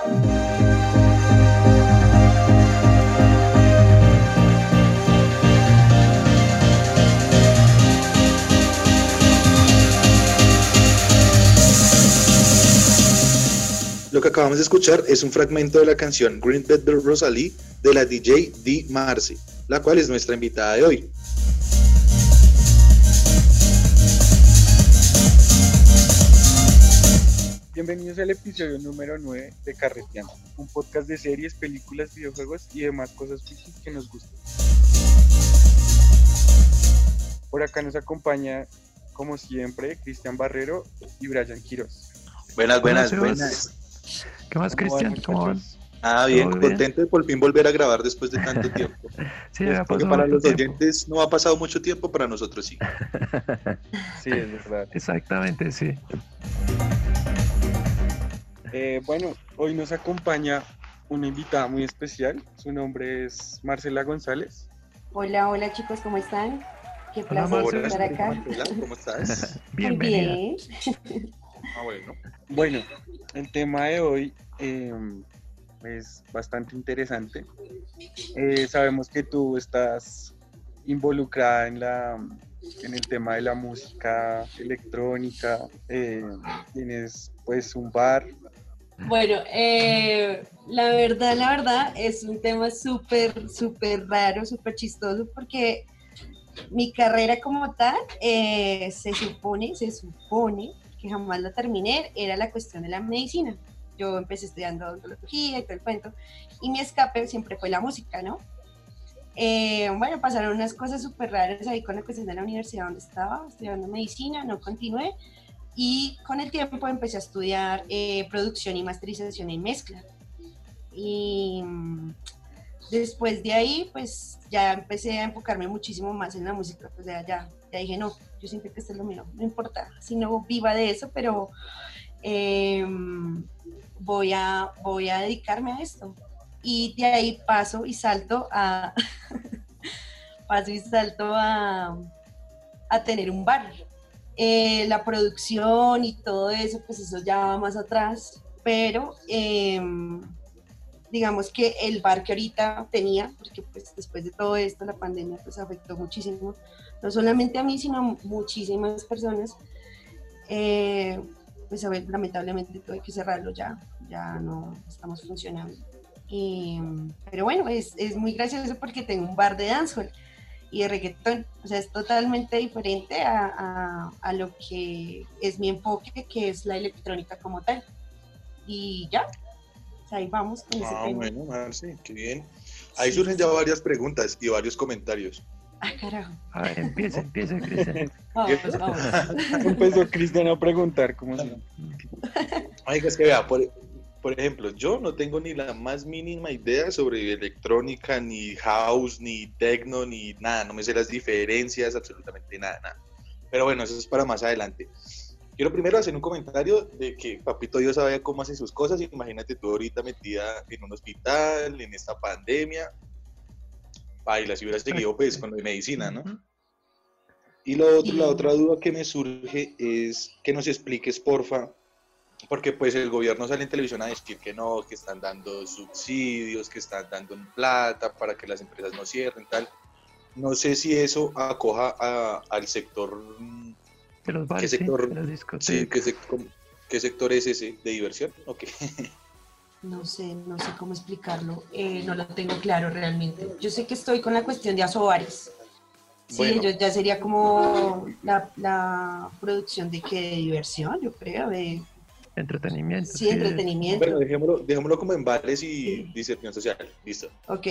Lo que acabamos de escuchar es un fragmento de la canción Green Bed Rosalie de la DJ D. Marcy, la cual es nuestra invitada de hoy. Bienvenidos al episodio número 9 de Carreteando, un podcast de series, películas, videojuegos y demás cosas que nos gustan. Por acá nos acompaña, como siempre, Cristian Barrero y Brian Quiroz. Buenas, buenas, buenas. ¿Qué más, Cristian? ¿Cómo van? Ah, bien, contento de por fin volver a grabar después de tanto tiempo. sí, Porque para los oyentes no ha pasado mucho tiempo, para nosotros sí. sí, es verdad. Exactamente, sí. Eh, bueno, hoy nos acompaña una invitada muy especial. Su nombre es Marcela González. Hola, hola chicos, ¿cómo están? Qué placer estar acá. Marcela, ¿cómo estás? Bienvenida. Bien. Ah, bueno. Bueno, el tema de hoy eh, es bastante interesante. Eh, sabemos que tú estás involucrada en, la, en el tema de la música electrónica, eh, tienes pues un bar. Bueno, eh, la verdad, la verdad, es un tema súper, súper raro, súper chistoso, porque mi carrera como tal eh, se supone, se supone que jamás la terminé, era la cuestión de la medicina. Yo empecé estudiando odontología y todo el cuento, y mi escape siempre fue la música, ¿no? Eh, bueno, pasaron unas cosas súper raras ahí con la cuestión de la universidad donde estaba, estudiando medicina, no continué, y con el tiempo empecé a estudiar eh, producción y masterización y mezcla. Y mm, después de ahí, pues ya empecé a enfocarme muchísimo más en la música, pues ya, ya, ya dije, no, yo siempre que esto es lo mío, no importa si no viva de eso, pero eh, voy, a, voy a dedicarme a esto. Y de ahí paso y salto a, paso y salto a, a tener un bar. Eh, la producción y todo eso, pues eso ya va más atrás, pero eh, digamos que el bar que ahorita tenía, porque pues después de todo esto la pandemia pues afectó muchísimo, no solamente a mí, sino a muchísimas personas, eh, pues a ver, lamentablemente tuve que cerrarlo ya, ya no estamos funcionando. Y, pero bueno, es, es muy gracioso porque tengo un bar de dancehall y de reggaetón. O sea, es totalmente diferente a, a, a, lo que es mi enfoque, que es la electrónica como tal. Y ya, o sea, ahí vamos con ese Ah, tema. bueno, Marce, qué bien. Ahí surgen ya varias preguntas y varios comentarios. Ah, carajo. A ver, empieza, empieza, Cristian. Empezó Cristian a preguntar cómo se Oiga, es que vea, por, por ejemplo, yo no tengo ni la más mínima idea sobre electrónica, ni house, ni techno, ni nada. No me sé las diferencias, absolutamente nada, nada. Pero bueno, eso es para más adelante. Quiero primero hacer un comentario de que Papito Dios sabe cómo hace sus cosas. Imagínate tú ahorita metida en un hospital, en esta pandemia. Baila, si hubieras seguido pues con lo de medicina, ¿no? Y lo otro, la otra duda que me surge es que nos expliques, porfa, porque pues el gobierno sale en televisión a decir que no, que están dando subsidios, que están dando plata para que las empresas no cierren, tal. No sé si eso acoja a- al sector, De los bares, sí, sector? de las sí. ¿qué, sec- ¿qué sector es ese? ¿De diversión? No sé, no sé cómo explicarlo. Eh, no lo tengo claro realmente. Yo sé que estoy con la cuestión de asobares. Sí, Bueno. ellos ya sería como la, la producción de qué, de diversión, yo creo, de Entretenimiento. sí, entretenimiento. Bueno, dejémoslo, dejémoslo como en bares y Sí. social. Listo. Ok.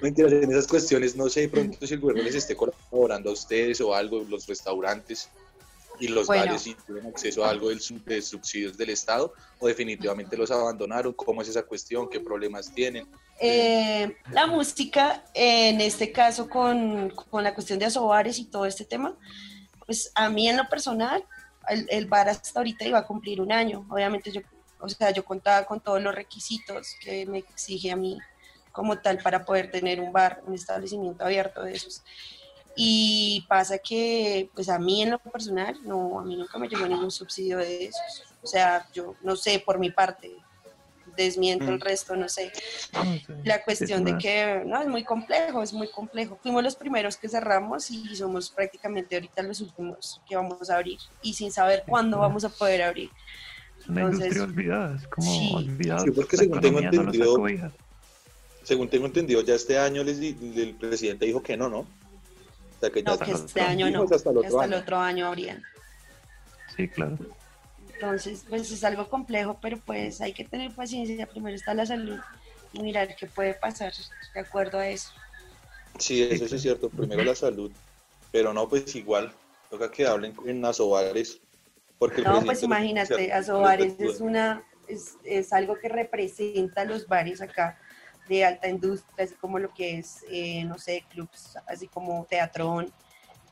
Mentiras, en esas cuestiones, no sé de pronto si el gobierno les esté colaborando a ustedes o algo, los restaurantes y los Bueno. bares si tienen acceso a algo del de subsidios del Estado o definitivamente los abandonaron, cómo es esa cuestión, qué problemas tienen. Eh, la música, en este caso con, con la cuestión de asobares y todo este tema, pues a mí en lo personal, el, el bar hasta ahorita iba a cumplir un año. Obviamente yo, o sea, yo contaba con todos los requisitos que me exige a mí como tal para poder tener un bar, un establecimiento abierto de esos. Y pasa que, pues a mí en lo personal, no, a mí nunca me llegó ningún subsidio de esos. O sea, yo no sé por mi parte, desmiento el Mm. resto, no sé. No, sí, La es cuestión de que no es muy complejo, es muy complejo. Fuimos los primeros que cerramos y somos prácticamente ahorita los últimos que vamos a abrir y sin saber cuándo vamos a poder abrir. Es una Entonces, industria olvidada, es como sí. olvidada. Sí, porque según tengo no entendido- acobija. Según tengo entendido, ya este año les di- el presidente dijo que no, ¿no? O sea, que ya No, que este el año no, hasta el que otro hasta el año. otro año habrían. Sí, claro. Entonces, pues es algo complejo, pero pues hay que tener paciencia. Primero está la salud y mirar qué puede pasar de acuerdo a eso. Sí, eso sí es cierto. Primero la salud. Pero no, pues igual. Toca que hablen en Asobares. Porque No, pues imagínate, Asobares es una, es, es algo que representa a los bares acá de alta industria, así como lo que es, eh, no sé, clubs, así como Teatrón,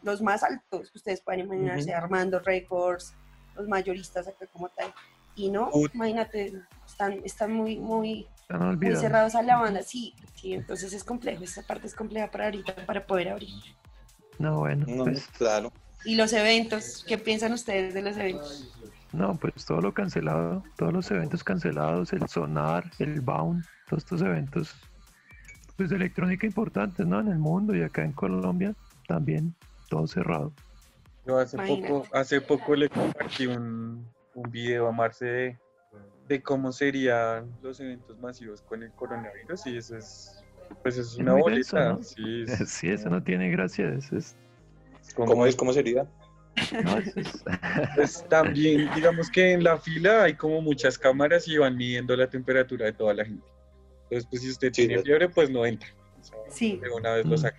los más altos que ustedes pueden imaginarse, Ujú. Armando Records, los mayoristas acá como tal. Y no, imagínate, están, están muy, muy, Están muy cerrados a la banda, sí, sí, entonces es complejo, esta parte es compleja para ahorita, para poder abrir. No, bueno, No, pues, claro. Y los eventos, ¿qué piensan ustedes de los eventos? no, pues todo lo cancelado, todos los eventos cancelados, el Sonar, el Bound, todos estos eventos, pues de electrónica importantes, ¿no? En el mundo y acá en Colombia también, todo cerrado. Yo hace Imagínate. poco, hace poco le compartí un, un video a Marce de, de cómo serían los eventos masivos con el coronavirus y eso es, pues es Es una ¿no? Sí, es Sí, eso no tiene gracia, eso es, ¿Cómo es? ¿Cómo sería? no, eso es- Pues también, digamos que en la fila hay como muchas cámaras y van midiendo la temperatura de toda la gente. Entonces, pues si usted Sí, tiene fiebre, pues no entra. O sea, Sí. de una vez lo saca.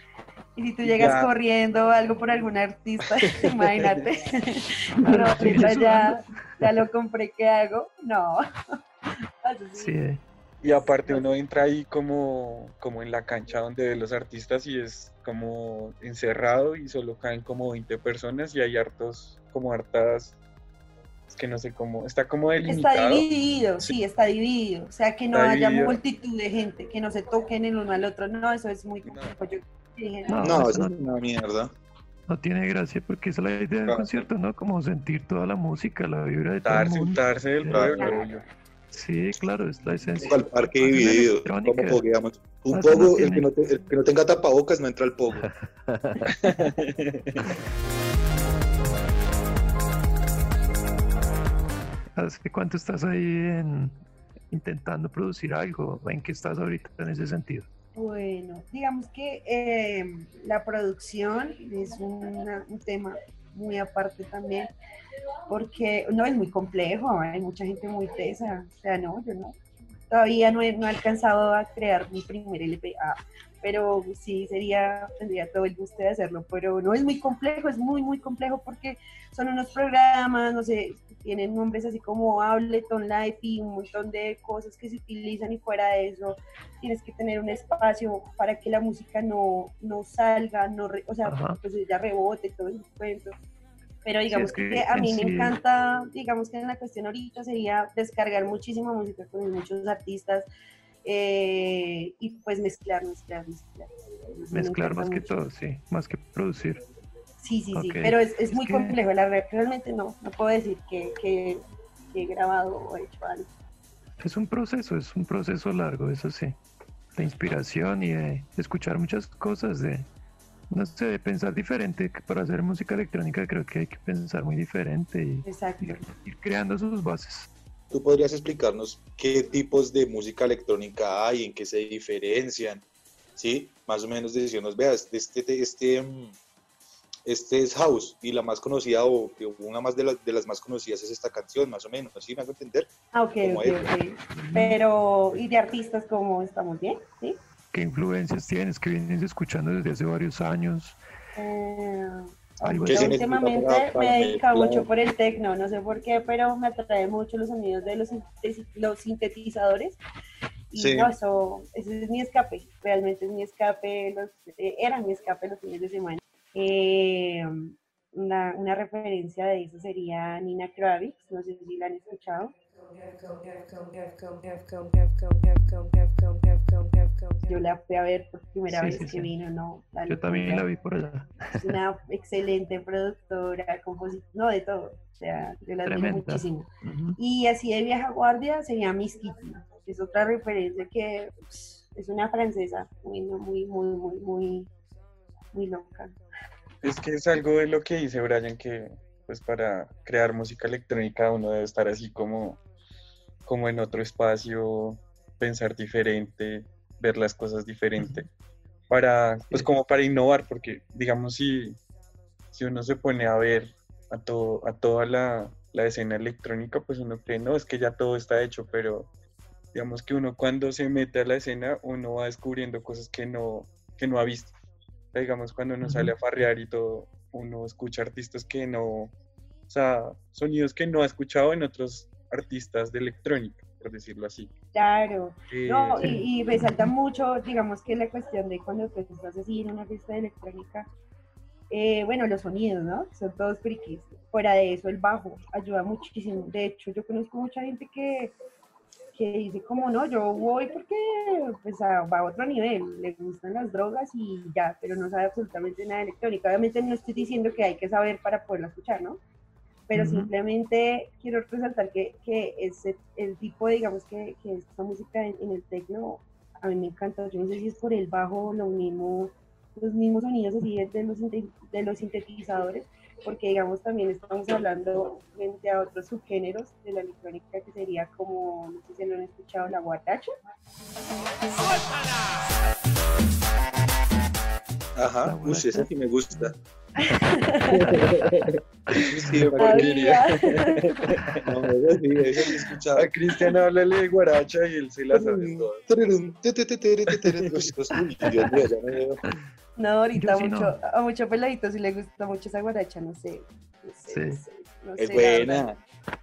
Y si tú llegas Ya. corriendo o algo por algún artista, imagínate. No, Pero ahorita sí, ya, ya lo compré, ¿qué hago? No. Así sí. Y aparte uno entra ahí como, como en la cancha donde ve los artistas y es como encerrado y solo caen como 20 personas y hay hartos, como hartas, es que no sé cómo, está como Está delimitado. dividido, sí, está dividido. O sea, que no Está haya dividido. multitud de gente, que no se toquen el uno al otro. No, eso es muy complejo. No, No, eso eso no- es una mierda. no tiene gracia porque esa es la idea del Claro. concierto, ¿no? Como sentir toda la música, la vibra de todo el Untarse, mundo. del Claro. pueblo. obvio. Sí, claro, es la esencia. Al parque dividido. electrónica. ¿Cómo pogueamos? Un Eso no el, que no te- el que no tenga tapabocas no entra al pogo. ¿Hace cuánto estás ahí en- intentando producir algo? ¿En qué estás ahorita en ese sentido? Bueno, digamos que eh, la producción es un tema muy aparte también, porque no es muy complejo, hay mucha gente muy tesa, o sea, no, yo no, todavía no he, no he alcanzado a crear mi primer LP, ah, pero sí sería, tendría todo el gusto de hacerlo, pero no es muy complejo, es muy, muy complejo porque son unos programas, no sé, tienen nombres así como Ableton Live y un montón de cosas que se utilizan y fuera de eso tienes que tener un espacio para que la música no, no salga, no re- o sea, Ajá. pues ya rebote, todo ese cuento. Pero digamos es que que, a mí me encanta, digamos que en la cuestión ahorita sería descargar muchísima música con muchos artistas eh, y pues mezclar, mezclar, mezclar. Mezclar más que todo, sí, más que producir. Sí, sí, sí, Ok. pero es, es Es muy que- complejo, la re- realmente no, no puedo decir que, que- que he grabado o he hecho algo. Es un proceso, es un proceso largo, eso sí. De inspiración y de escuchar muchas cosas, de, no sé, de pensar diferente. Para hacer música electrónica creo que hay que pensar muy diferente y ir, ir creando sus bases. ¿Tú podrías explicarnos qué tipos de música electrónica hay, en qué se diferencian? ¿Sí? Más o menos decirnos, veas, este, este, mm, este es House y la más conocida o que una más de, las de las más conocidas es esta canción, más o menos, ¿sí? ¿Me hago entender? Ah, ok, Como ok. Pero, ¿y de artistas cómo estamos bien? ¿Sí? ¿Qué influencias tienes que vienes escuchando desde hace varios años? Eh, Algo ¿Qué ahorita se necesita últimamente para- para me he dedicado mucho por el tecno, no sé por qué, pero me atrae mucho los sonidos de los sintetizadores. Y Sí. no, eso, ese es mi escape, realmente es mi escape, los, eh, era mi escape los fines de semana. Eh, una, una referencia de eso sería Nina Kravitz, no sé si la han escuchado. yo la fui a ver por primera Sí, vez sí, que sí. vino, ¿no? La Yo también la vi por allá. Es una excelente productora, compositora, no, de todo. O sea, yo la admiro muchísimo. Ujú. Y así de vieja guardia sería Miss Kitty. Es otra referencia que pss, es una francesa muy, muy, muy, muy, muy loca. Es que es algo de lo que dice Brian, que pues para crear música electrónica uno debe estar así como, como en otro espacio, pensar diferente, ver las cosas diferente, para, pues Sí. como para innovar, porque digamos si, si uno se pone a ver a, todo, a toda la, la escena electrónica, pues uno cree, no, es que ya todo está hecho, pero digamos que uno cuando se mete a la escena, uno va descubriendo cosas que no, que no ha visto. Digamos, cuando uno sale a farrear y todo, uno escucha artistas que no, o sea, sonidos que no ha escuchado en otros artistas de electrónica, por decirlo así. Claro. Eh, No, sí. y, y resalta mucho, digamos que la cuestión de cuando tú estás así en una fiesta de electrónica, eh, bueno, los sonidos, ¿no? Son todos frikis. Fuera de eso, el bajo ayuda muchísimo. De hecho, yo conozco mucha gente que, que dice como, no, yo voy porque pues, a- va a otro nivel, le gustan las drogas y ya, pero no sabe absolutamente nada de electrónica. Obviamente no estoy diciendo que hay que saber para poderla escuchar, ¿no? pero Ujú. simplemente quiero resaltar que, que ese, el tipo, digamos, que, que esta música en, en el tecno, a mí me encanta, yo no sé si es por el bajo, lo mismo, los mismos sonidos así de, de los, de los sintetizadores, porque digamos también estamos hablando frente a otros subgéneros de la electrónica que sería como, no sé si lo han escuchado, la guatacha. Ajá, uy, esa sí me gusta. sí, No, sí, esa sí he escuchado. A Cristian háblale de guaracha y él se la sabe veo. No, ahorita sí no. mucho, a mucho peladito si le gusta mucho esa guaracha, no sé. No sé, no Sí. sé, no Es sé, buena.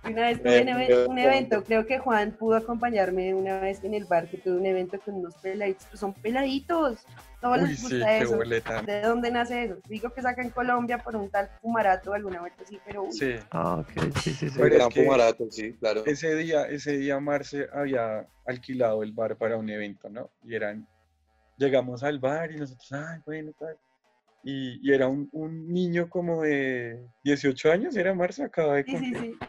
Una vez tuve un, Eh, eve- un evento, creo que Juan pudo acompañarme una vez en el bar, que tuve un evento con unos peladitos, pues son peladitos, todos Uy, les sí, gusta qué eso. boleta. ¿De dónde nace eso? Digo que saca en Colombia por un tal fumarato alguna vuelta así, pero uy, Sí. Ah, ok, sí, sí, sí. Gran sí, claro. Ese día, ese día Marce había alquilado el bar para un evento, ¿no? Y eran, llegamos al bar y nosotros, ay, bueno, tal. Y, y era un, un niño como de 18 años, era Marce, acaba de sí, sí, cumplir. sí.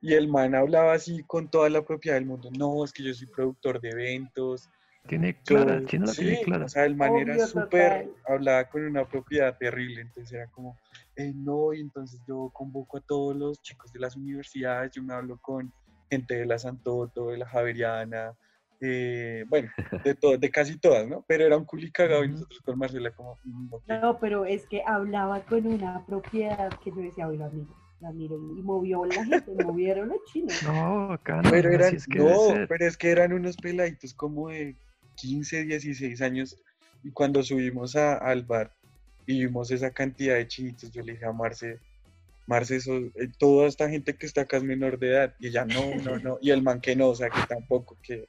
Y el man hablaba así con toda la propiedad del mundo. No, es que yo soy productor de eventos. Tiene clara, el chino la sí, tiene clara. o sea, el man era súper, hablaba con una propiedad terrible. Entonces era como, eh, no, y entonces yo convoco a todos los chicos de las universidades, yo me hablo con gente de la Santoto, de la Javeriana, eh, bueno, de, to- de casi todas, ¿no? Pero era un culi cagado y nosotros con Marcela como, "Mm, ok". No, pero es que hablaba con una propiedad que yo decía, oye, la miro, la miro, y movió la gente, movieron los chinos. No, acá no, Pero eran, es que debe no, pero es que eran unos peladitos como de 15, 16 años. Y cuando subimos a- al bar y vimos esa cantidad de chinitos, yo le dije a Marce, Marce, eso, eh, toda esta gente que está acá es menor de edad. Y ella, no, no, no. Y el man que no, o sea, que tampoco, que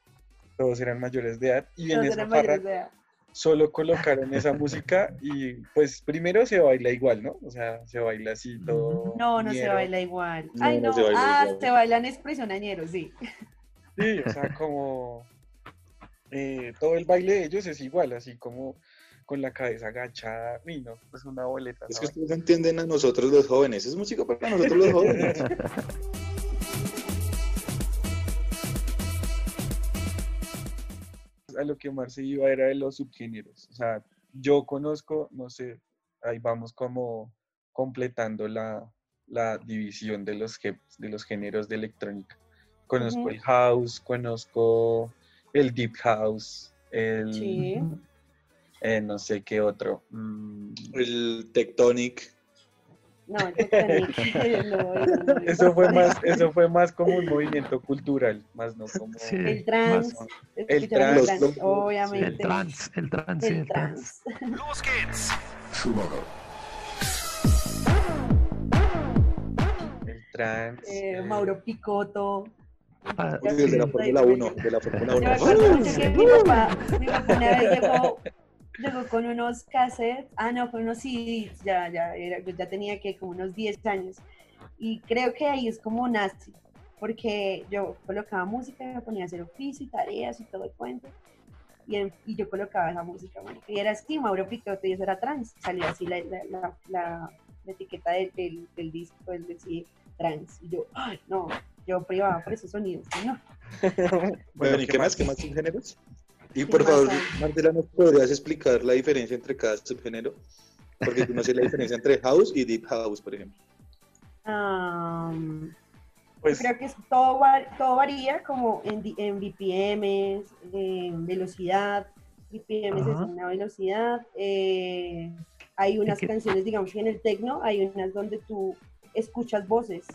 todos eran mayores de edad. Y en esa edad. solo colocaron esa música y pues primero se baila igual, ¿no? O sea, se baila así todo. No, no se baila igual. No, Ay, no no, se baila ah, igual. se bailan expresión añero, sí. Sí, o sea, como eh, todo el baile de ellos es igual, así como con la cabeza agachada. No, es una boleta. Es que ustedes no entienden a nosotros los jóvenes. Es música para nosotros los jóvenes. A lo que Marce iba era de los subgéneros. O sea, yo conozco, no sé, ahí vamos como completando la, la división de los, de los géneros de electrónica. Conozco Ujú. el house, conozco el deep house, el Sí. eh, no sé qué otro. mm, El Tectonic. No, el no, eso no es. Eso fue más, eso fue más como un movimiento cultural, más no como Sí, El trans, más- El trans, trans, los- obviamente. el trans, el trans, sí, El el trans. trans. Los Kids. el trans. Eh, eh, Mauro Picotto. Ah, el de la Fórmula 1. De la Fórmula Yo me 1. acuerdo mucho que mi papá, mi papá una vez llegó, llegó con unos cassettes, ah no, con unos CDs, ya, ya, era, yo ya tenía que como unos 10 años. Y creo que ahí es como nazi, porque yo colocaba música, me ponía a hacer oficio y tareas y todo el cuento. y, en- y yo colocaba esa música, y era así, Mauro Picotto y eso era trans, salía así la, la, la, la- la etiqueta del, del, del disco, pues decía trans, y yo, ay, no, yo privaba por esos sonidos, no. Bueno, ¿y ¿qué más? ¿Qué más subgéneros? Y ¿Qué por favor? Marcela, ¿nos podrías explicar la diferencia entre cada subgénero? Porque yo no sé la diferencia entre house y deep house, por ejemplo. Am, Pues creo que es- todo, todo varía como en, en BPMs, en velocidad. BPMs Ajá. es una velocidad. eh, hay unas canciones, digamos que en el techno hay unas donde tú escuchas voces.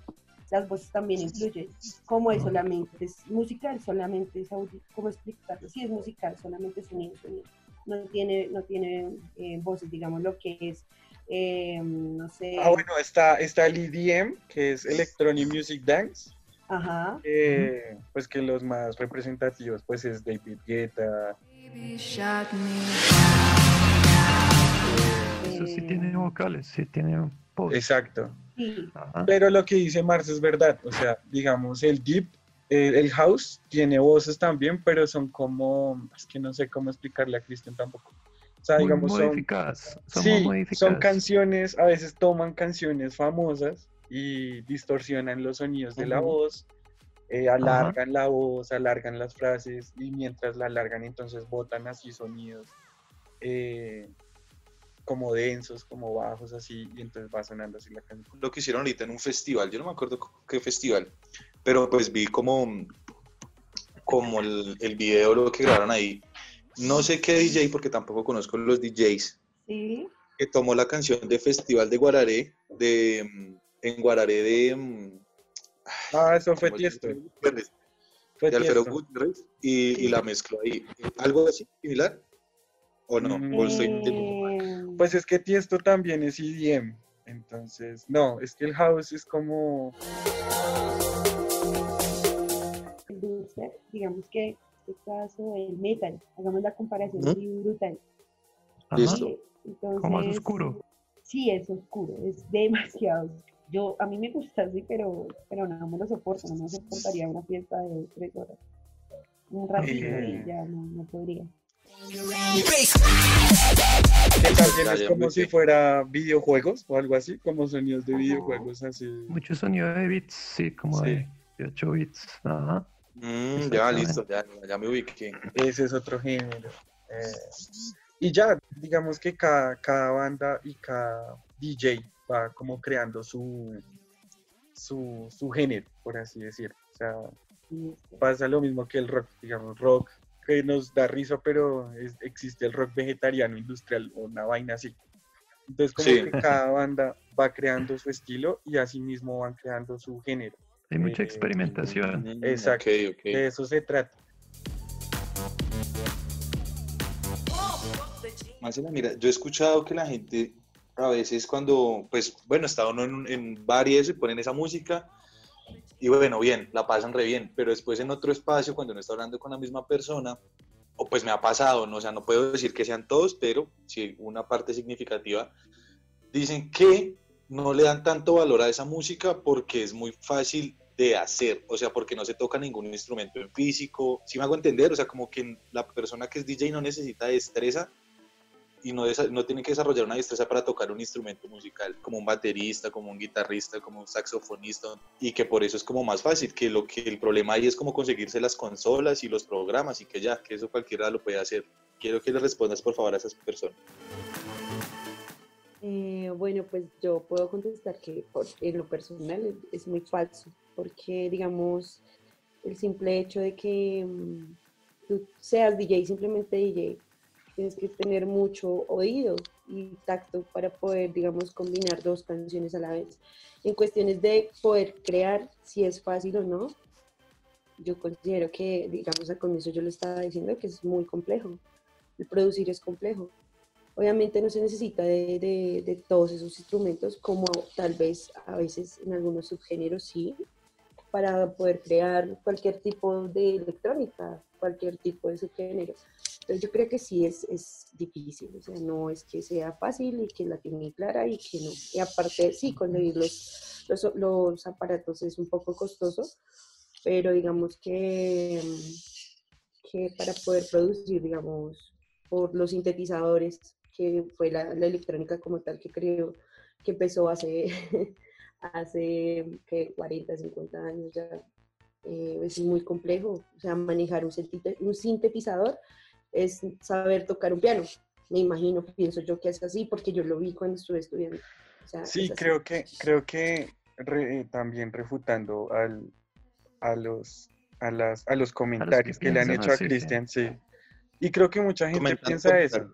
Las voces también influyen. Como es solamente es musical, solamente es audio. ¿Cómo explicarlo? Sí, es musical, solamente sonido, sonido. No tiene, no tiene eh, voces, digamos, lo que es, eh, no sé. Ah, bueno, está, está el EDM, que es Electronic Music Dance, Ajá. eh, pues que los más representativos pues es David Guetta. Eh, Eso sí Eh, tiene vocales, sí tiene voz. exacto. Sí. Pero lo que dice Mars es verdad, o sea, digamos, el deep, el, el house tiene voces también, pero son como, es que no sé cómo explicarle a Cristian tampoco. O sea, Muy digamos, son, modificadas. Son sí, modificadas. son canciones, a veces toman canciones famosas y distorsionan los sonidos de la voz, eh, alargan la voz, alargan las frases y mientras la alargan entonces botan así sonidos eh, como densos, como bajos así y entonces va sonando así la canción. Lo que hicieron ahorita en un festival, yo no me acuerdo qué festival, pero pues vi como, como el, el video, lo que grabaron ahí. No sé qué DJ, porque tampoco conozco los DJs, sí. que tomó la canción de Festival de Guararé, de, en Guararé de... mm, Ah, eso fue ¿cómo Tiesto. Fue de Alfredo Tiesto. Gutiérrez y, y la mezcló ahí. ¿Algo así similar? ¿O no? Mm, ¿O estoy? Eh, Pues es que Tiesto también es EDM. Entonces, no, es que el house es como. digamos que en este caso el metal, hagamos la comparación así brutal. Listo. Eh, Entonces, Como más oscuro. Sí, es oscuro, es demasiado. Yo, a mí me gusta así, pero, pero no, me lo soporto, no me soportaría una fiesta de tres horas. Un ratito Eh. y ya no, no podría. Que también Ya, es ya como si fuera videojuegos o algo así, como sonidos de videojuegos así. Mucho sonido de bits, sí, como Sí. de, de 8 bits. Ajá. Mm, ya, listo, ya, ya me ubiqué. Ese es otro género. Eh, y ya, digamos que cada, cada banda y cada DJ va como creando su, su, su género, por así decirlo. O sea, pasa lo mismo que el rock, digamos, rock que nos da risa, pero es- existe el rock vegetariano industrial o una vaina así. Entonces, como Sí. que cada banda va creando su estilo y así mismo van creando su género. Hay mucha Eh, experimentación. Exacto. ok, ok. De eso se trata. Marcela, mira, yo he escuchado que la gente a veces cuando, pues, bueno, está uno en, en bar y eso y ponen esa música y bueno, bien, la pasan re bien, pero después en otro espacio, cuando uno está hablando con la misma persona, o pues me ha pasado, ¿no? O sea, no puedo decir que sean todos, pero sí una parte significativa, dicen que no le dan tanto valor a esa música porque es muy fácil de hacer, o sea, porque no se toca ningún instrumento en físico, si me hago entender, o sea, como que la persona que es DJ no necesita destreza y no, no tiene que desarrollar una destreza para tocar un instrumento musical, como un baterista, como un guitarrista, como un saxofonista, y que por eso es como más fácil, que lo que el problema ahí es como conseguirse las consolas y los programas y que ya, que eso cualquiera lo puede hacer. Quiero que le respondas por favor a esas personas. Eh, bueno, pues yo puedo contestar que por- en lo personal es, es muy falso, porque digamos, el simple hecho de que mm, tú seas DJ, simplemente DJ, tienes que tener mucho oído y tacto para poder, digamos, combinar dos canciones a la vez. En cuestiones de poder crear, si es fácil o no, yo considero que, digamos, al comienzo yo lo estaba diciendo que es muy complejo. El producir es complejo. Obviamente no se necesita de, de- de todos esos instrumentos, como tal vez a veces en algunos subgéneros sí, para poder crear cualquier tipo de electrónica, cualquier tipo de subgénero. Entonces yo creo que sí es, es difícil, o sea, no es que sea fácil y que la tiene clara y que no. Y aparte, sí, conseguir los, los, los aparatos es un poco costoso, pero digamos que, que para poder producir, digamos, por los sintetizadores, que fue la, la electrónica como tal que creo que empezó hace, hace que 40, 50 años ya, eh, es muy complejo. O sea, manejar un, un sintetizador es saber tocar un piano. Me imagino, pienso yo que es así, porque yo lo vi cuando estuve estudiando. sí, creo que, creo que también refutando al, a, los, a, las, a los comentarios que, le han hecho a Cristian, sí. Y creo que mucha gente piensa eso.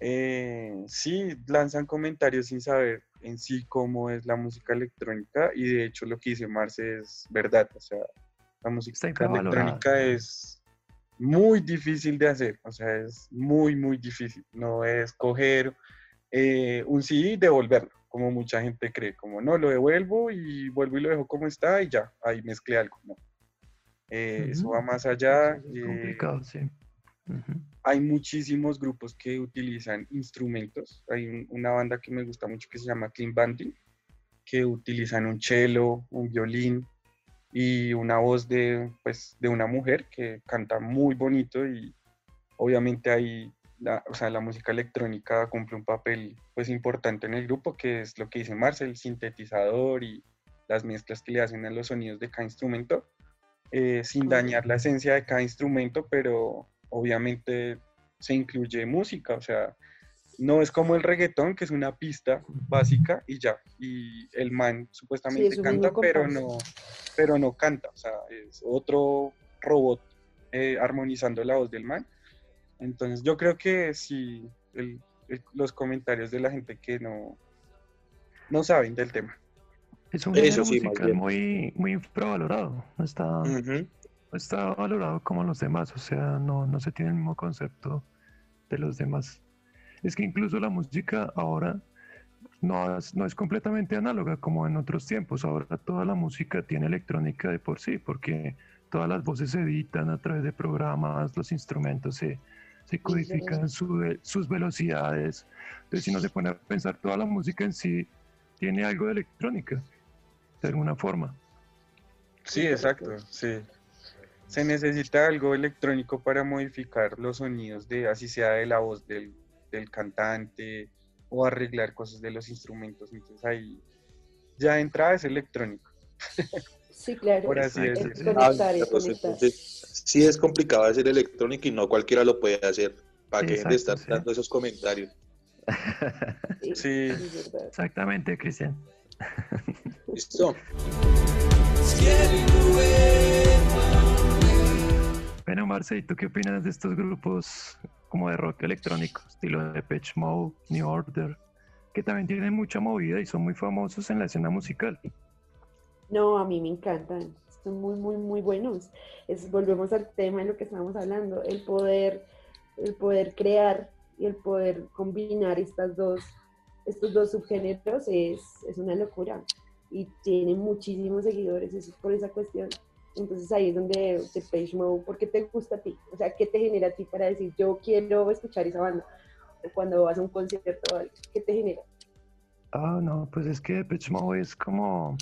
Eh, sí, lanzan comentarios sin saber en sí cómo es la música electrónica y de hecho lo que dice Marce es verdad, o sea, la música electrónica es muy difícil de hacer, o sea, es muy, muy difícil, no es coger eh, un CD y devolverlo, como mucha gente cree, como no, lo devuelvo y vuelvo y lo dejo como está y ya, ahí mezclé algo, no. Eh, eso va más allá. Es complicado, sí. Hay muchísimos grupos que utilizan instrumentos. Hay una banda que me gusta mucho que se llama Clean Banding, que utilizan un cello, un violín y una voz de, pues, de una mujer que canta muy bonito y obviamente ahí la, o sea, la música electrónica cumple un papel pues importante en el grupo, que es lo que dice Marcel, el sintetizador y las mezclas que le hacen a los sonidos de cada instrumento, eh, sin dañar la esencia de cada instrumento, pero obviamente se incluye música, o sea, no es como el reggaetón, que es una pista básica y ya, y el man supuestamente canta, pero no, pero no canta, o sea, es otro robot eh, armonizando la voz del man. Entonces yo creo que si los comentarios de la gente que no, no saben del tema. Es un género musical muy, muy infravalorado, no está está valorado como los demás, o sea, no, no se tiene el mismo concepto de los demás. Es que incluso la música ahora no es, no es completamente análoga como en otros tiempos. Ahora toda la música tiene electrónica de por sí, porque todas las voces se editan a través de programas, los instrumentos se, se codifican sus velocidades. Entonces, si no se pone a pensar, toda la música en sí tiene algo de electrónica, de alguna forma. Sí, exacto, sí se necesita algo electrónico para modificar los sonidos de, así sea de la voz del, cantante o arreglar cosas de los instrumentos. Entonces ahí ya entrada es electrónico. Sí, claro. Por así decirlo. Ah, sí es complicado hacer electrónico y no cualquiera lo puede hacer. ¿Para que de estar dando esos comentarios? Sí. Exactamente, Cristian. Listo. Marce, ¿y tú qué opinas de estos grupos como de rock electrónico, estilo de Pitch Mode, New Order, que también tienen mucha movida y son muy famosos en la escena musical? No, a mí me encantan, son muy, muy, muy buenos. Volvemos al tema de lo que estábamos hablando, el poder, el poder crear y el poder combinar estas dos, estos dos subgéneros es, es una locura y tiene muchísimos seguidores, eso es por esa cuestión. Entonces ahí es donde Page Mode, ¿por qué te gusta a ti? O sea, ¿qué te genera a ti para decir, yo quiero escuchar esa banda? O cuando vas a un concierto, ¿qué te genera? Ah, no, pues es que Depeche Mode es como,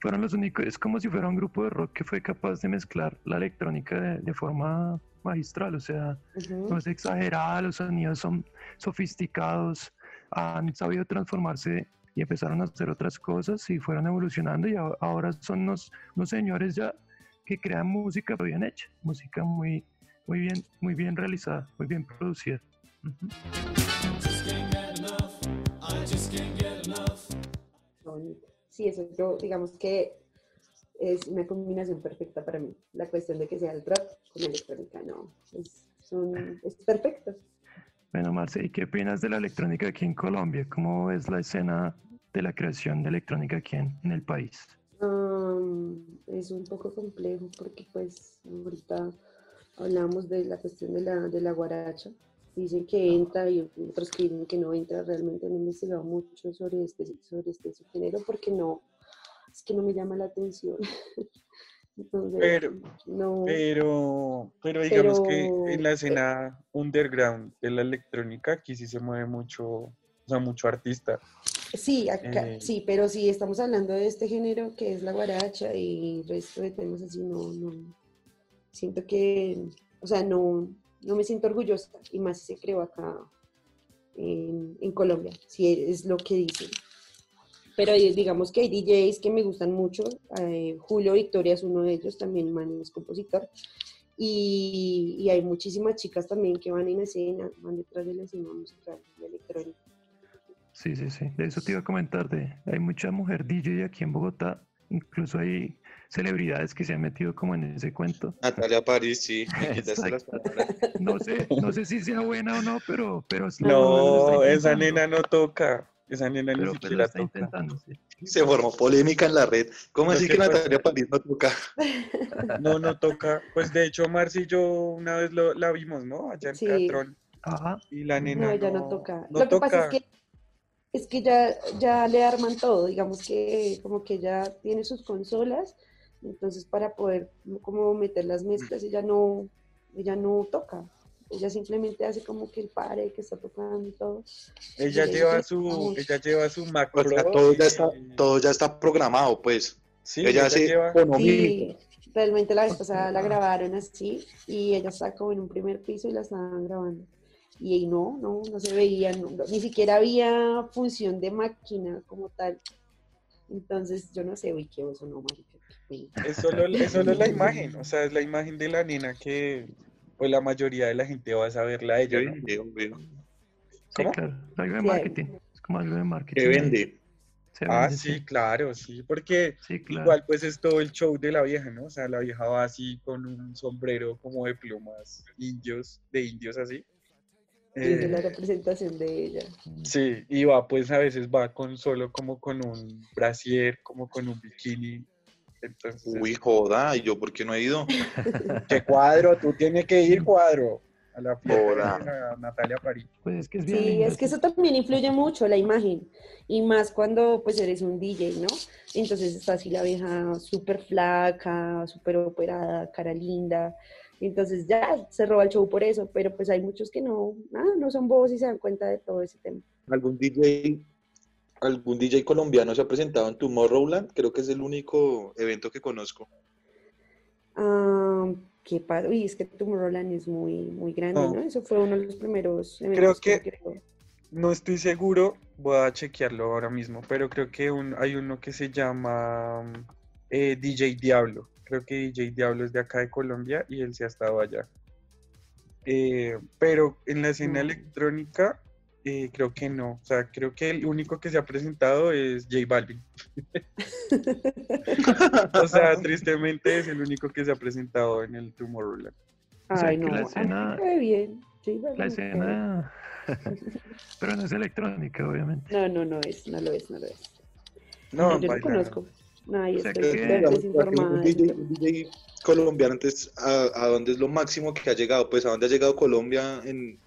fueron los únicos, es como si fuera un grupo de rock que fue capaz de mezclar la electrónica de, forma magistral, o sea, no es exagerada, los sonidos son sofisticados, han sabido transformarse y empezaron a hacer otras cosas y fueron evolucionando y ahora son unos, unos señores ya que crean música bien hecha, música muy, muy, bien, muy bien realizada, muy bien producida. Sí, eso yo, digamos que es una combinación perfecta para mí. La cuestión de que sea el rap con electrónica, no, es, son, es perfecto. Bueno, Marce, ¿y qué opinas de la electrónica aquí en Colombia? ¿Cómo es la escena de la creación de electrónica aquí en, en el país? Es un poco complejo porque pues ahorita hablamos de la cuestión de la, de la guaracha. Dicen que entra y otros que dicen que no entra. Realmente no he investigado mucho sobre este, sobre este género porque no, es que no me llama la atención. pero, no, pero, pero digamos que en la escena underground de la electrónica aquí sí se mueve mucho, o sea, mucho artista. Sí, acá, eh, sí, pero si estamos hablando de este género que es la guaracha y el resto de temas así, no, no, Siento que, o sea, no, no me siento orgullosa y más se creó acá en, en Colombia, si es lo que dicen. Pero digamos que hay DJs que me gustan mucho. eh, Julio Victoria es uno de ellos, también man es compositor. Y, y hay muchísimas chicas también que van en escena, van detrás de la escena musical y electrónica. Sí, sí, sí. De eso te iba a comentar. De, hay mucha mujer DJ aquí en Bogotá. Incluso hay celebridades que se han metido como en ese cuento. Natalia París, sí. me quitaste las Exacto. palabras. No sé, no sé si sea buena o no, pero, pero sí, No, esa nena no toca. Esa nena Pero, ni pero siquiera está toca. intentando, sí. Se formó polémica en la red. ¿Cómo Lo así que Natalia París no toca? No, no toca. Pues de hecho, Marci y yo una vez lo- la vimos, ¿no? Allá en Sí. Teatrón. Ajá. Y la nena No, no, ella no toca. no Lo que toca. pasa es que, es que ya, ya le arman todo, digamos que como que ya tiene sus consolas, entonces para poder como meter las mezclas, ella no, ella no toca. Ella simplemente hace como que el pare que está tocando y todo. Ella Sí, lleva su, ella lleva su Mac O sea, todo ya y- está, todo ya está programado, pues. Sí, ella ella hace lleva-. Sí, realmente la vez pasada la grabaron así y ella está como en un primer piso y la estaban grabando. Y ahí no, no, no se veía, no, no, ni siquiera había función de máquina como tal. Entonces, yo no sé, uy, qué oso, no, marica. Es solo, es solo la imagen, o sea, es la imagen de la nena que pues la mayoría de la gente va a saberla a ella. Sí, ¿Cómo? claro. Algo de marketing. Es como algo de marketing. ¿Qué vende? Se Ah, vende, sí, claro, sí, porque Sí, claro. igual pues es todo el show de la vieja, ¿no? O sea, la vieja va así con un sombrero como de plumas indios, de indios así. Y esa es la Eh, representación de ella. sí, y va pues a veces va con solo como con un brasier, como con un bikini. Entonces, Uy, joda, ¿y yo por qué no he ido? ¿qué cuadro? Tú tienes que ir cuadro a la fiesta de Natalia París. Pues es que es bien Sí, lindo, es que sí. eso también influye mucho, la imagen. Y más cuando pues eres un DJ, ¿no? Entonces está así la vieja súper flaca, súper operada, cara linda. Entonces ya se roba el show por eso, pero pues hay muchos que no, nada, no son bobos y se dan cuenta de todo ese tema. ¿Algún DJ, algún DJ colombiano se ha presentado en Tomorrowland? Creo que es el único evento que conozco. Ah, qué padre. Uy, es que Tomorrowland es muy, muy grande, No. ¿no? Eso fue uno de los primeros Creo eventos que- creo. No estoy seguro, voy a chequearlo ahora mismo, pero creo que un- hay uno que se llama eh, DJ Diablo. Creo que DJ Diablo es de acá de Colombia y él se ha estado allá. Eh, pero en la escena No. electrónica, eh, creo que no. O sea, creo que el único que se ha presentado es J Balvin. O sea, tristemente es el único que se ha presentado en el Tomorrowland. O sea, Ay, que no, la escena- cae bien. Sí, vale, La escena. Pero no es electrónica, obviamente. No, no, no es, no lo es, no lo es. No, yo no conozco. No, ahí O sea, estoy que- súper Digamos, desinformada. un DJ, colombiano, entonces, ¿a, a dónde es lo máximo que ha llegado? Pues, ¿a dónde ha llegado Colombia en,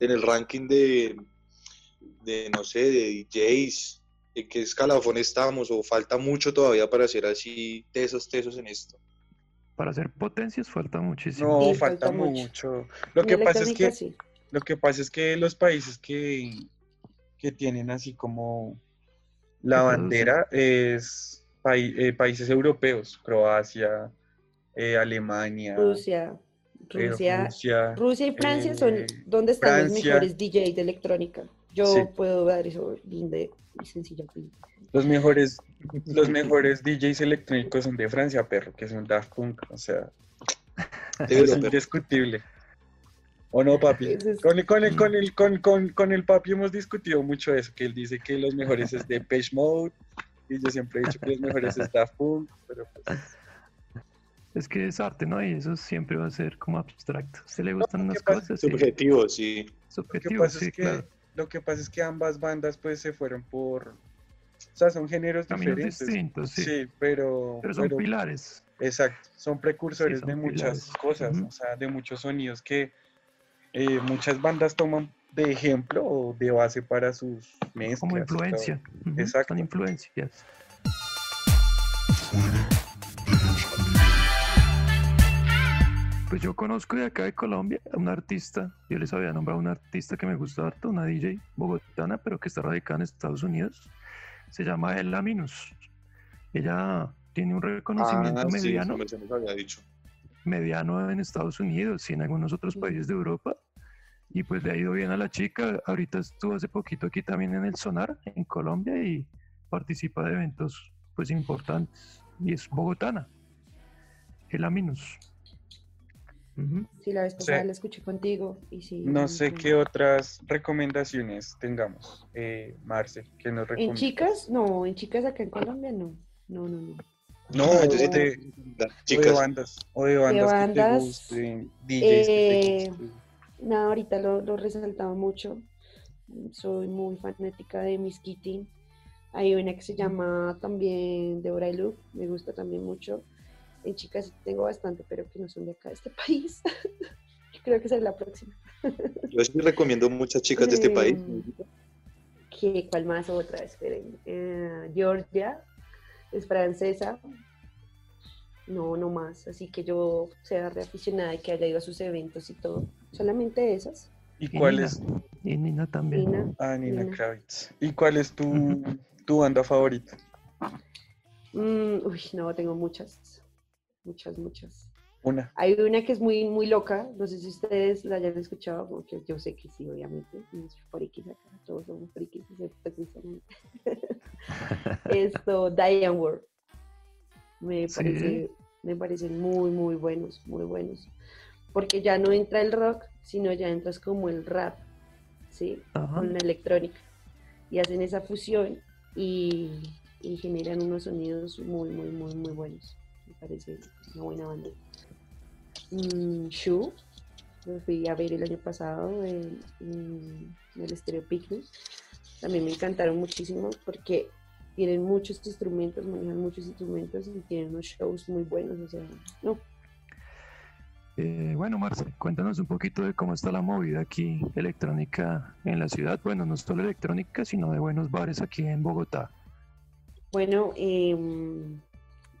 en el ranking de, de, no sé, de DJs? ¿En qué escalafón estamos? ¿O falta mucho todavía para ser así tesos, tesos en esto? Para hacer potencias falta muchísimo. No, Sí, falta, falta mucho. mucho. Lo que pasa es que sí. Lo que pasa es que los países que, que tienen así como la ¿Qué bandera es pai- eh, países europeos, Croacia, eh, Alemania, Rusia, eh, Rusia, Rusia. Rusia y Francia eh, son donde están los Francia. mejores DJs de electrónica. Yo Sí. puedo dar eso linda y sencillamente. Los mejores, los mejores DJs electrónicos son de Francia, perro, que son Daft Punk, o sea, es indiscutible. ¿O no, papi? Con el, con, el, con, el, con, con, con el papi hemos discutido mucho eso, que él dice que los mejores es de Page Mode, y yo siempre he dicho que los mejores es Daft Punk, pero pues, Es que es arte, ¿no? Y eso siempre va a ser como abstracto. Si le gustan que pasa- cosas, sí. subjetivo, sí. Es Lo que subjetivo, pasa sí, es que claro. lo que pasa es que ambas bandas pues se fueron por o sea, son géneros Caminos diferentes. distintos, sí. Sí, pero Pero son pero- pilares. exacto, son precursores son de muchas pilares. cosas, o sea, de muchos sonidos que eh, muchas bandas toman de ejemplo o de base para sus mezclas. Como influencia. Exacto. Son influencias. Pues yo conozco de acá de Colombia a una artista, yo les había nombrado una artista que me gusta harto, una DJ bogotana, pero que está radicada en Estados Unidos. Se llama Ella Minus. Ella tiene un reconocimiento Ah, sí, mediano. sí, me se nos había dicho. mediano en Estados Unidos y en algunos otros países de Europa. Y pues le ha ido bien a la chica. Ahorita estuvo hace poquito aquí también en el Sonar, en Colombia, y participa de eventos pues importantes. Y es bogotana. El Aminus. Sí, la vez pasada Sí. la escuché contigo y sí. No sé qué otras recomendaciones tengamos. Eh, Marce, ¿qué nos ¿En chicas? No, en chicas acá en Colombia no. No, no, no. No, Ah, yo sí de, tengo- o de Chicas, bandas. O de bandas, que bandas, te gusten, DJs que eh, te gusten. Nada, ahorita lo, lo resaltaba mucho. Soy muy fanática de Miss Kitty. Hay una que se llama también Deborah y Luke, me gusta también mucho. En chicas tengo bastante, pero que no son de acá, de este país. Creo que será la próxima. yo sí recomiendo muchas chicas de este país. Eh, ¿qué- ¿Cuál más? Otra, esperen. Eh, Georgia, es francesa. No, no más. Así que yo sea reaficionada y que haya ido a sus eventos y todo. Solamente esas. ¿Y cuál Nina. es? Y Nina también. Nina. Ah, Nina Nina. Kravitz. ¿Y cuál es tu, tu banda favorita? Mm, uy, no, tengo muchas. Muchas, muchas. Una. Hay una que es muy, muy loca. No sé si ustedes la hayan escuchado, porque yo sé que sí, obviamente. Los frikis acá, todos somos frikis. Esto, Diane Ward. Me Sí. Me parecen muy, muy buenos, muy buenos. Porque ya no entra el rock, sino ya entras como el rap, ¿sí? Ajá. Con la electrónica. Y hacen esa fusión y, y generan unos sonidos muy, muy, muy, muy buenos. Me parece una buena banda. Mm, Shu, lo fui a ver el año pasado en, en el Stereo Picnic. También me encantaron muchísimo porque tienen muchos instrumentos, manejan muchos instrumentos y tienen unos shows muy buenos. O sea, no, Eh, bueno, Marce, cuéntanos un poquito de cómo está la movida aquí electrónica en la ciudad. Bueno, no solo electrónica, sino de buenos bares aquí en Bogotá. Bueno, em,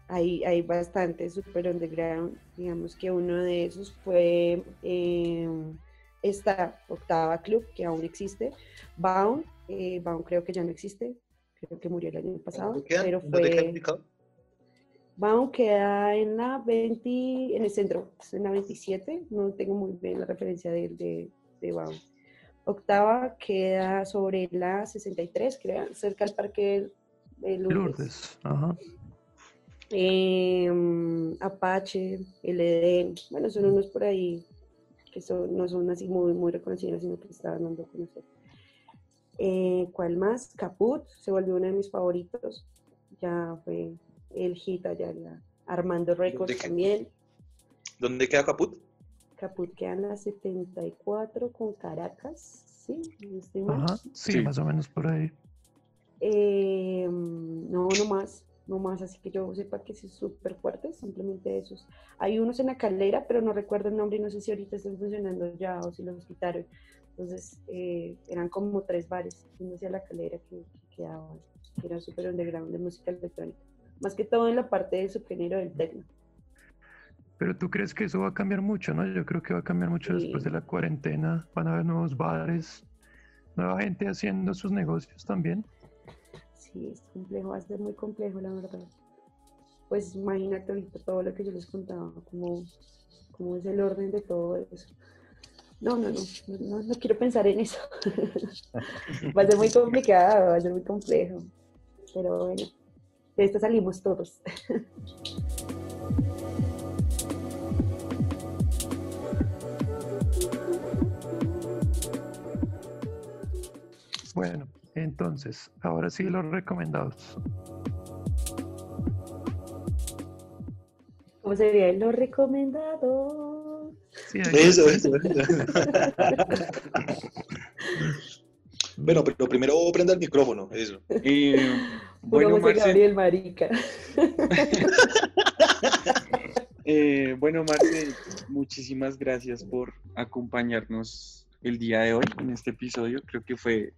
hay, hay bastante super underground. Digamos que uno de esos fue em, esta octava club que aún existe. Bound, eh, Bound creo que ya no existe. Creo que murió el año pasado. ¿Dónde queda? Pero ¿Dónde queda fue. Bound queda en la 20, en el centro, es en la 27. No tengo muy bien la referencia de, de, de Bound. Octava queda sobre la 63, creo, cerca del parque de Lourdes. Lourdes. Ajá. Em, Apache, LD, bueno, son unos por ahí que son, no son así muy, muy reconocidos, sino que estaban dando a conocer. Eh, ¿Cuál más? Caput, se volvió uno de mis favoritos. Ya fue el hit allá, la Armando Records también. ¿Dónde queda Caput? Caput queda en la 74 con Caracas, ¿sí? No estoy mal. Ajá. Sí, Sí. más o menos por ahí. Eh, no, no más, no más, así que yo sepa que sí es súper fuerte, simplemente esos. Hay unos en la calera, pero no recuerdo el nombre y no sé si ahorita están funcionando ya o si los quitaron. Entonces, eh, eran como tres bares, uno hacia la calera que, que quedaban, que era súper underground de música electrónica. Más que todo en la parte de subgénero del techno. Pero tú crees que eso va a cambiar mucho, ¿no? Yo creo que va a cambiar mucho después de la cuarentena. Van a haber nuevos bares, nueva gente haciendo sus negocios también. Sí, es complejo, va a ser muy complejo, la verdad. Pues imagínate ahorita todo lo que yo les contaba, cómo, cómo es el orden de todo eso. No, no, no, no, no, quiero pensar en eso. va a ser muy complicado, va a ser muy complejo. Pero bueno, de esto salimos todos. Bueno, entonces, ahora sí los recomendados. ¿Cómo sería lo recomendado? Sí, Eso, eso, eso. bueno, pero primero prenda el micrófono, eso. Eh, bueno, Marce, Gabriel Marica. eh, bueno, Marce, muchísimas gracias por acompañarnos el día de hoy en este episodio. Creo que fue,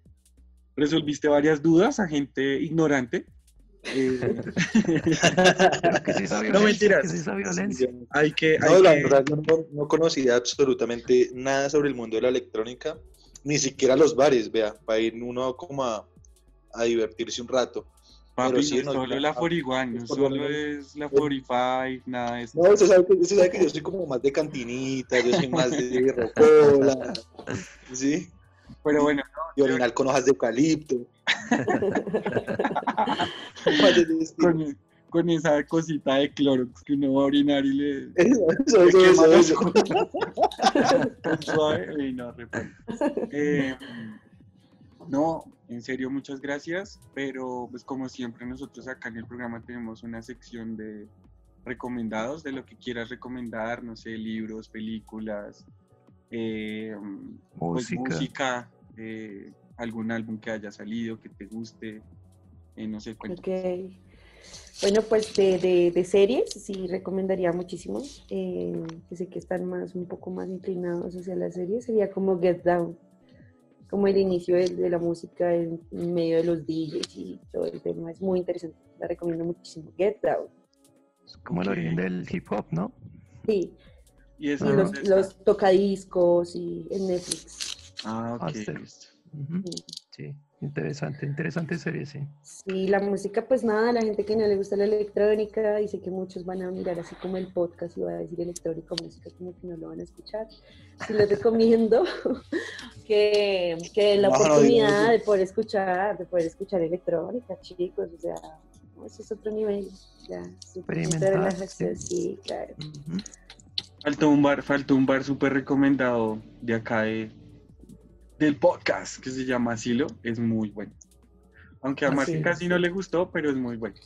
resolviste varias dudas a gente ignorante. Eh, que esa No, mentiras. esa violencia. hay que, No, la verdad, no, no conocía absolutamente nada sobre el mundo de la electrónica, ni siquiera los bares, vea, para ir uno como a, a divertirse un rato. Papi, Pero sí, no es no, solo ya- la 41, no solo menos- es la 45, nada de eso. No, usted sabe, que, usted sabe que yo soy como más de cantinita, yo soy más de rocola, ¿sí? Pero bueno, Y orinar con hojas de eucalipto. Con, con esa cosita de Clorox que uno va a orinar y le, Eso, eso, le eso, tan suave. Uy, no. Eh, no, en serio, muchas gracias. Pero, pues, como siempre, nosotros acá en el programa tenemos una sección de recomendados, de lo que quieras recomendar, no sé, libros, películas, eh, pues, Música. música, eh, algún álbum que haya salido, que te guste, eh, no sé. Ok. Bueno, pues de, de, de series sí recomendaría muchísimo. eh, que sé que están más, un poco más inclinados hacia las series. Sería como Get Down. Como el inicio de, de la música en, en medio de los DJs y todo el tema. Es muy interesante. La recomiendo muchísimo. Get Down. Es como el Ok. origen del hip hop, ¿no? Sí. Y eso los, tocadiscos y en Netflix. Ah, ok. Hasta- Sí. Interesante, interesante serie, sí. Sí, la música, pues nada, la gente que no le gusta la electrónica, dice que muchos van a mirar así como el podcast y va a decir electrónica música, como que no lo van a escuchar. Sí les recomiendo que, que den la No, oportunidad de poder escuchar, de poder escuchar electrónica, chicos, o sea, no, eso es otro nivel, ya, Experimentar, relajación, sí. sí, claro. Ujú. Faltó un bar, faltó un bar súper recomendado de acá de, del podcast que se llama Asilo. Es muy bueno. Aunque a Ah, sí, casi sí. no le gustó, pero es muy bueno.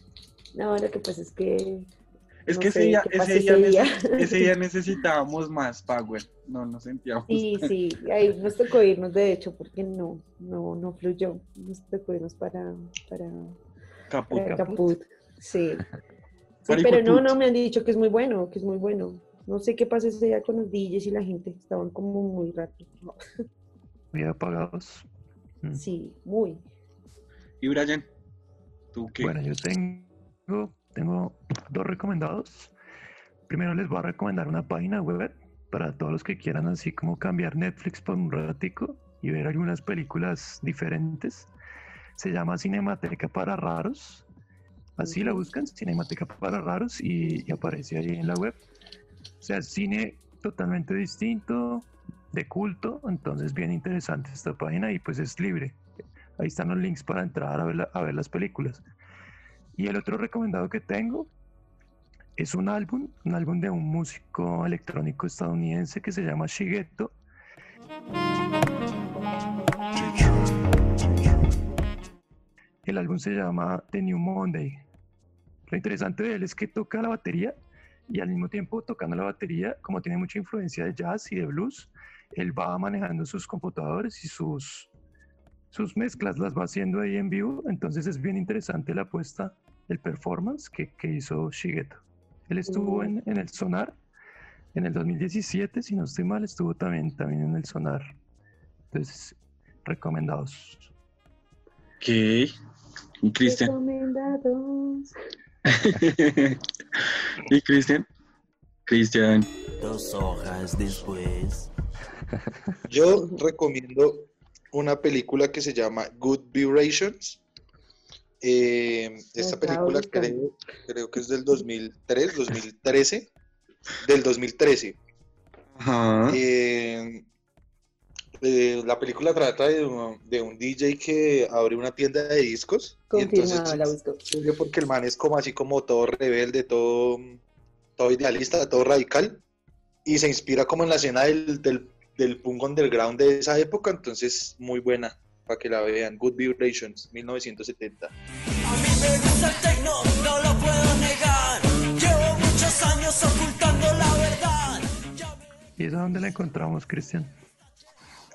No, lo que pasa es que Es No que ese, día, ese, día ese día. neces- ese día necesitábamos más power. No nos sentíamos. Sí, sí, ahí nos tocó irnos de hecho porque no, no, no fluyó. Nos tocó irnos para, para, caput. para Caput. Sí. Sí, Para pero no, Caput. no, me han dicho que es muy bueno, que es muy bueno. No sé qué pasó ese día con los DJs y la gente, estaban como muy rápido. Muy apagados. Mm. Sí, muy. Y Brian, ¿tú qué? Bueno, yo tengo, tengo dos recomendados. Primero les voy a recomendar una página web para todos los que quieran así como cambiar Netflix por un ratico y ver algunas películas diferentes. Se llama Cinemateca para Raros. Así la buscan, Cinemateca para Raros, y, y aparece ahí en la web. O sea, cine totalmente distinto, de culto, entonces bien interesante esta página y pues es libre. Ahí están los links para entrar a ver, a ver las películas. Y el otro recomendado que tengo es un álbum, un álbum de un músico electrónico estadounidense que se llama Shigeto. El álbum se llama The New Monday. Lo interesante de él es que toca la batería y al mismo tiempo tocando la batería, como tiene mucha influencia de jazz y de blues, él va manejando sus computadores y sus, sus mezclas, las va haciendo ahí en vivo. Entonces es bien interesante la apuesta, el performance que, que hizo Shigeto. Él estuvo en, en el Sonar en el 2017, si no estoy mal, estuvo también, también en el Sonar. Entonces, recomendados. Ok. ¿Y Cristian? Recomendados. ¿Y Cristian? Cristian. Dos horas después. Yo recomiendo una película que se llama Good Vibrations. Eh, esta película creo, creo que es del 2003, 2013, del 2013. Ajá. Eh, eh, la película trata de un, de un DJ que abre una tienda de discos. y Confirmado, entonces la busco. porque el man es como así como todo rebelde, todo, todo idealista, todo radical. Y se inspira como en la escena del, del, del punk underground de esa época. Entonces, muy buena para que la vean. Good Vibrations, 1970. A mí me gusta el tecno, no lo puedo negar. Llevo muchos años ocultando la verdad. ¿Y eso dónde la encontramos, Cristian?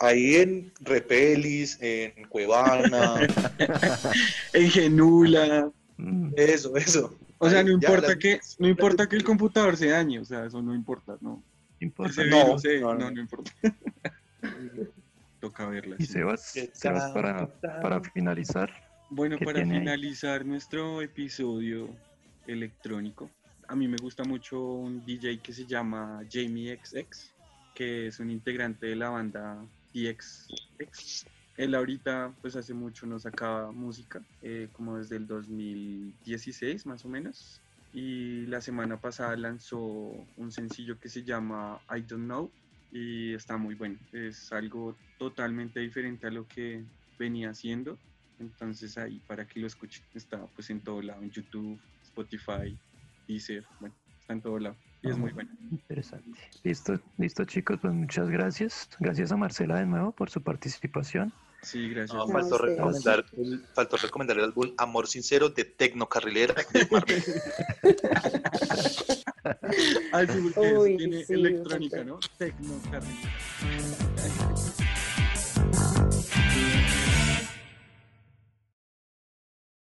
Ahí en Repelis, en Cuevana. En Genula. Mm, eso, eso. O sea, no importa que, no importa que el computador se dañe, o sea, eso no importa, no. importa. No, eh, no, no, no. no importa. Toca verla. Y sí. Sebas, ¿Qué Sebas para, para finalizar, Bueno, ¿Qué para ahí? finalizar nuestro episodio electrónico, a mí me gusta mucho un DJ que se llama Jamie XX, que es un integrante de la banda DXX. él ahorita, pues hace mucho no sacaba música, eh, como desde el 2016 más o menos. Y la semana pasada lanzó un sencillo que se llama I Don't Know y está muy bueno. Es algo totalmente diferente a lo que venía haciendo. Entonces ahí para que lo escuchen, está pues en todo lado, en YouTube, Spotify, Deezer, bueno, está en todo lado. Y es muy bueno. Interesante. Listo, listo chicos, pues muchas gracias. Gracias a Marcela de nuevo por su participación. Sí, gracias. No, faltó, recomendar, el- faltó recomendar el álbum Amor Sincero de Tecnocarrilera de Marvel. Ah, sí, porque Uy, tiene sí, electrónica. ¿no? Tecno, carril.